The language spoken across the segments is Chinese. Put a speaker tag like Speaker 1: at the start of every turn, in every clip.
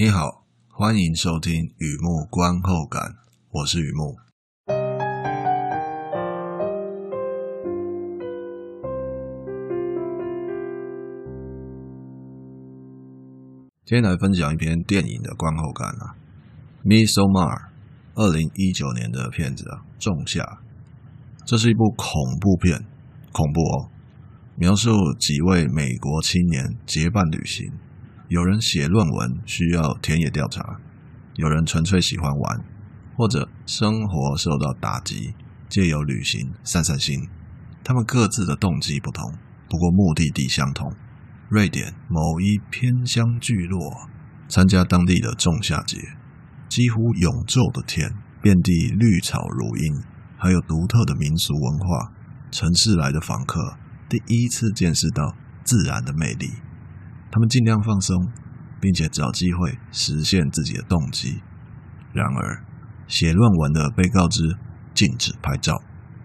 Speaker 1: 你好，欢迎收听雨木观后感，我是雨木。今天来分享一篇电影的观后感啊，《Midsommar》，二零一九年的片子啊，《仲夏》。这是一部恐怖片，恐怖哦，描述几位美国青年结伴旅行。有人写论文需要田野调查，有人纯粹喜欢玩，或者生活受到打击，借由旅行散散心。他们各自的动机不同，不过目的地相同：瑞典某一偏乡聚落，参加当地的仲夏节。几乎永昼的天，遍地绿草如茵，还有独特的民俗文化。城市来的访客第一次见识到自然的魅力。他们尽量放松，并且找机会实现自己的动机。然而，写论文的被告知禁止拍照，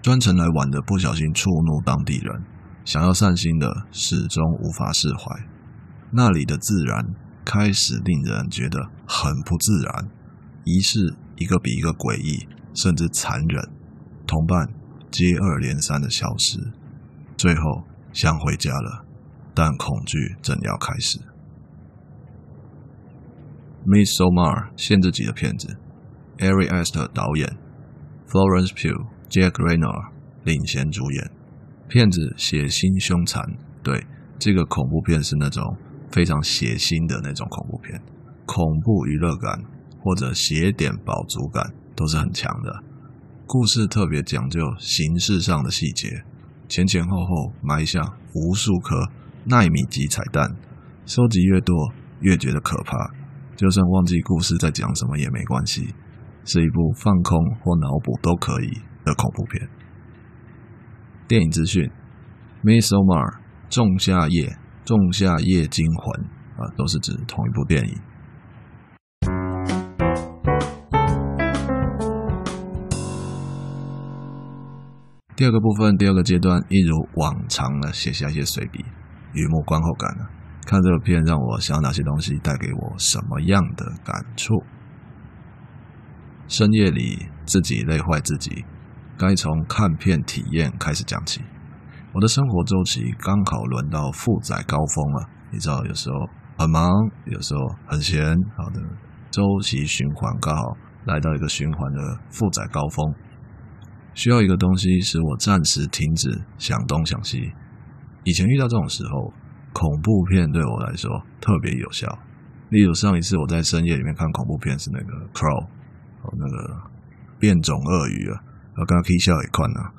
Speaker 1: 专程来玩的不小心触怒当地人，想要散心的始终无法释怀。那里的自然开始令人觉得很不自然，仪式一个比一个诡异，甚至残忍。同伴接二连三的消失，最后想回家了。但恐惧正要开始。Miss Somar 限制级的片子，Ari Aster 导演，Florence Pugh、Jack Reynor 领衔主演。片子血腥凶残，对，这个恐怖片是那种非常血腥的那种恐怖片，恐怖娱乐感或者血点饱足感都是很强的。故事特别讲究形式上的细节，前前后后埋下无数颗。奈米级彩蛋，收集越多越觉得可怕。就算忘记故事在讲什么也没关系，是一部放空或脑补都可以的恐怖片。电影资讯：Midsommar 仲夏夜、仲夏夜惊魂啊，都是指同一部电影。第二个部分，第二个阶段，一如往常的写下一些随笔。雨木观后感呢？看这个片让我想哪些东西，带给我什么样的感触？深夜里自己累坏自己，该从看片体验开始讲起。我的生活周期刚好轮到负载高峰了，你知道，有时候很忙，有时候很闲，好的周期循环刚好来到一个循环的负载高峰，需要一个东西使我暂时停止想东想西。以前遇到这种时候，恐怖片对我来说特别有效。例如上一次我在深夜里面看恐怖片是那个《Crow》，哦，那个变种鳄鱼啊，我刚刚 K 笑一款啊，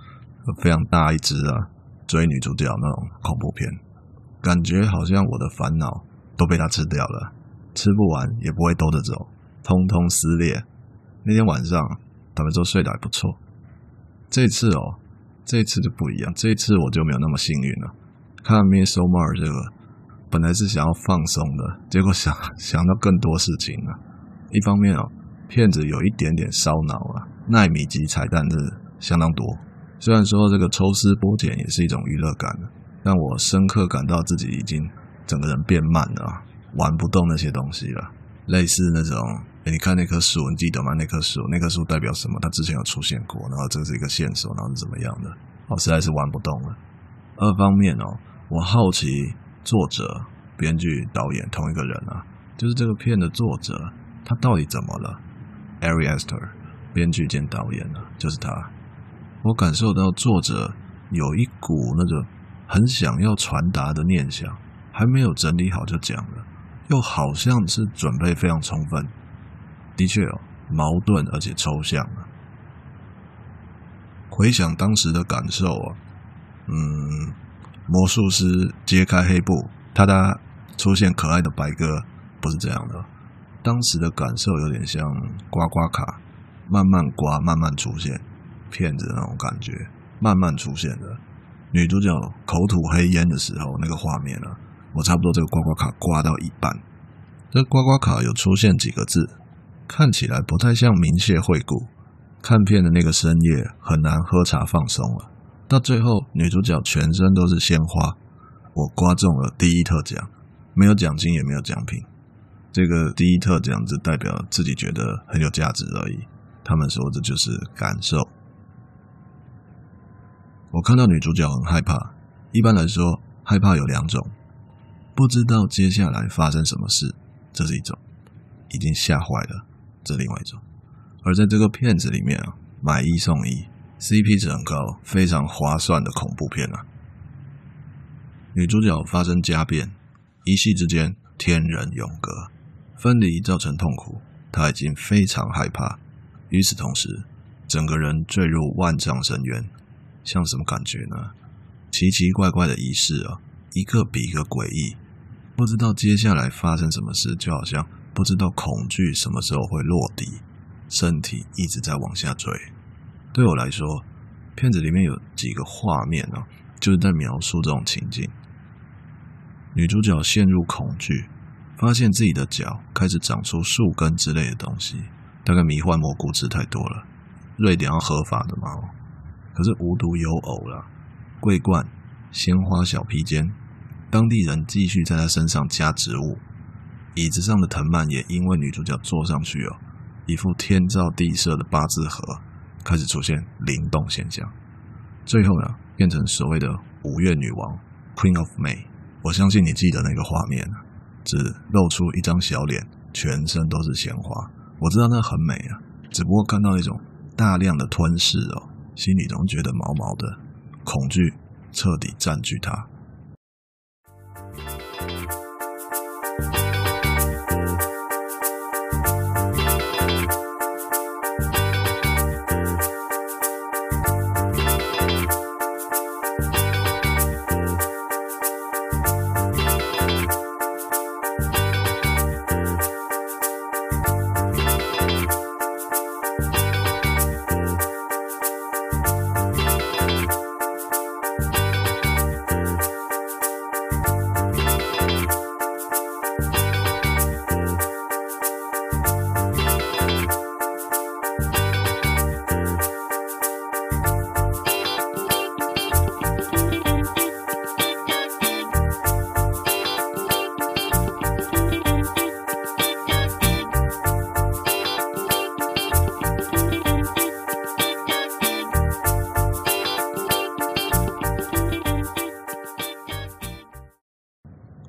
Speaker 1: 非常大一只啊，追女主角那种恐怖片，感觉好像我的烦恼都被它吃掉了，吃不完也不会兜着走，通通撕裂。那天晚上他们都睡得还不错。这次哦，这次就不一样，这次我就没有那么幸运了。看《Midsommar》这个，本来是想要放松的，结果想想到更多事情了。一方面哦，片子有一点点烧脑啊，奈米级彩蛋是相当多。虽然说这个抽丝剥茧也是一种娱乐感，但我深刻感到自己已经整个人变慢了，玩不动那些东西了。类似那种，你看那棵树，你记得吗？那棵树，那棵树代表什么？它之前有出现过，然后这是一个线索，然后是怎么样的？我实在是玩不动了。二方面哦。我好奇，作者、编剧、导演同一个人啊，就是这个片的作者，他到底怎么了？Ari Aster，编剧兼导演啊，就是他。我感受到作者有一股那个很想要传达的念想，还没有整理好就讲了，又好像是准备非常充分。的确哦，矛盾而且抽象啊。回想当时的感受啊，嗯。魔术师揭开黑布，哒哒出现可爱的白鸽，不是这样的。当时的感受有点像刮刮卡，慢慢刮，慢慢出现骗子的那种感觉，慢慢出现的。女主角口吐黑烟的时候，那个画面啊，我差不多这个刮刮卡刮到一半，这刮刮卡有出现几个字，看起来不太像明谢惠顾。看片的那个深夜，很难喝茶放松了。到最后，女主角全身都是鲜花，我刮中了第一特奖，没有奖金也没有奖品。这个第一特奖只代表自己觉得很有价值而已。他们说这就是感受。我看到女主角很害怕。一般来说，害怕有两种：不知道接下来发生什么事，这是一种；已经吓坏了，这另外一种。而在这个片子里面啊，买一送一，CP 值很高，非常划算的恐怖片啊。女主角发生家变，一夕之间天人永隔，分离造成痛苦，她已经非常害怕。与此同时，整个人坠入万丈深渊，像什么感觉呢？奇奇怪怪的仪式啊，一个比一个诡异，不知道接下来发生什么事，就好像不知道恐惧什么时候会落地，身体一直在往下坠。对我来说，片子里面有几个画面啊，就是在描述这种情境。女主角陷入恐惧，发现自己的脚开始长出树根之类的东西。大概迷幻蘑菇吃太多了，瑞典要合法的嘛？可是无独有偶了，桂冠、鲜花小披肩，当地人继续在她身上加植物，椅子上的藤蔓也因为女主角坐上去哦，一副天造地设的八字盒开始出现灵动现象，最后呢，变成所谓的五月女王 （Queen of May）。我相信你记得那个画面，只露出一张小脸，全身都是鲜花。我知道那很美啊，只不过看到那种大量的吞噬哦，心里总觉得毛毛的，恐惧彻底占据它。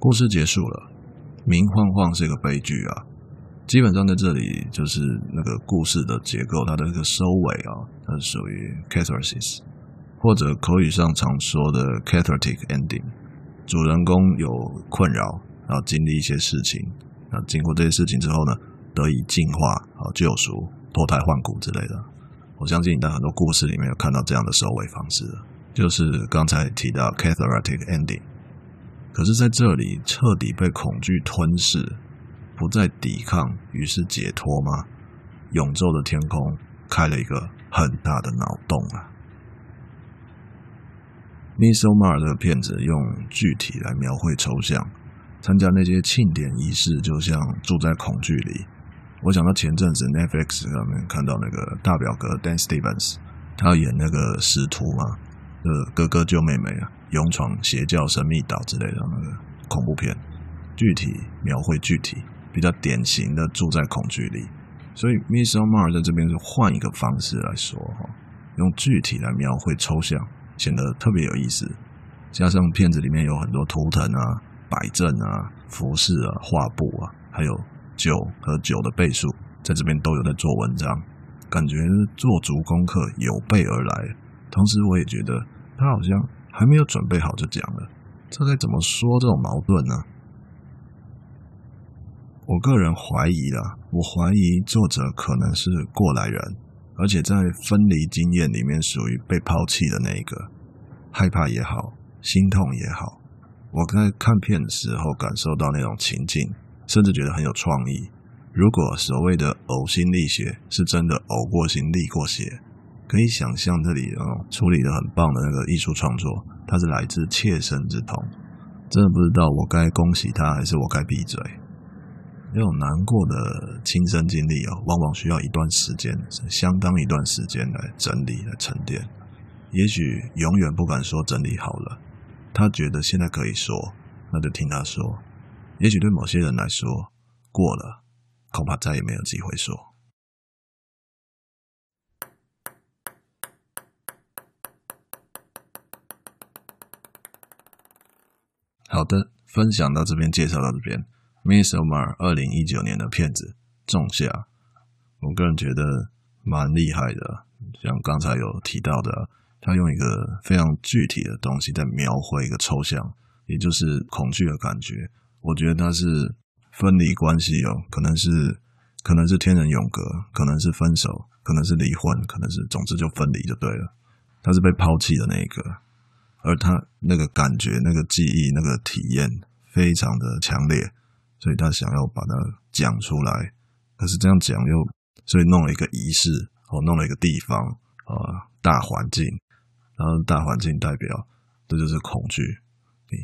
Speaker 1: 故事结束了，明晃晃是一个悲剧啊。基本上在这里就是那个故事的结构，它的一个收尾啊，它是属于 catharsis，或者口语上常说的 cathartic ending。主人公有困扰，然后经历一些事情，那经过这些事情之后呢，得以净化、好救赎、脱胎换骨之类的。我相信你在很多故事里面有看到这样的收尾方式，就是刚才提到 cathartic ending。可是，在这里彻底被恐惧吞噬，不再抵抗，于是解脱吗？永昼的天空开了一个很大的脑洞啊！Midsommar 这个片子用具体来描绘抽象，参加那些庆典仪式，就像住在恐惧里。我想到前阵子 Netflix 上面看到那个大表哥 Dan Stevens，他演那个使徒嘛，呃，哥哥救妹妹啊。勇闯邪教神秘岛之类的那个恐怖片，具体描绘具体，比较典型的住在恐惧里。所以 Midsommar 在这边是换一个方式来说哈，用具体来描绘抽象，显得特别有意思。加上片子里面有很多图腾啊、摆阵啊、服饰啊、画布啊，还有酒和酒的倍数，在这边都有在做文章，感觉做足功课有备而来。同时，我也觉得他好像。还没有准备好就讲了，这该怎么说这种矛盾呢？我个人怀疑啦，我怀疑作者可能是过来人，而且在分离经验里面属于被抛弃的那一个，害怕也好，心痛也好，我在看片的时候感受到那种情境，甚至觉得很有创意。如果所谓的呕心沥血是真的呕过心沥过血。可以想象这里啊，处理的很棒的那个艺术创作，它是来自切身之痛。真的不知道我该恭喜他，还是我该闭嘴。那种难过的亲身经历啊，往往需要一段时间，相当一段时间来整理、来沉淀。也许永远不敢说整理好了，他觉得现在可以说，那就听他说。也许对某些人来说，过了，恐怕再也没有机会说。好的，分享到这边，介绍到这边。Midsommar 二零一九年的片子《仲夏》，我个人觉得蛮厉害的。像刚才有提到的，他用一个非常具体的东西在描绘一个抽象，也就是恐惧的感觉。我觉得他是分离关系哦，可能是可能是天人永隔，可能是分手，可能是离婚，可能是总之就分离就对了。他是被抛弃的那一个，而他那个感觉、那个记忆、那个体验非常的强烈。所以他想要把它讲出来，可是这样讲又，所以弄了一个仪式，哦，弄了一个地方，呃，大环境，然后大环境代表这就是恐惧。你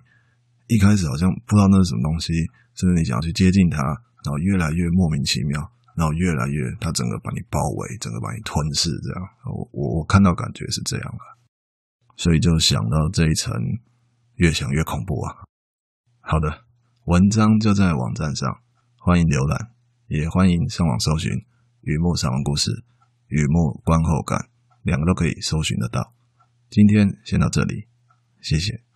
Speaker 1: 一开始好像不知道那是什么东西，甚至你想要去接近它，然后越来越莫名其妙，然后越来越它整个把你包围，整个把你吞噬，这样。我我我看到感觉是这样的，所以就想到这一层，越想越恐怖啊。好的。文章就在网站上，欢迎浏览，也欢迎上网搜寻“雨幕散文故事”“雨幕观后感”，两个都可以搜寻得到。今天先到这里，谢谢。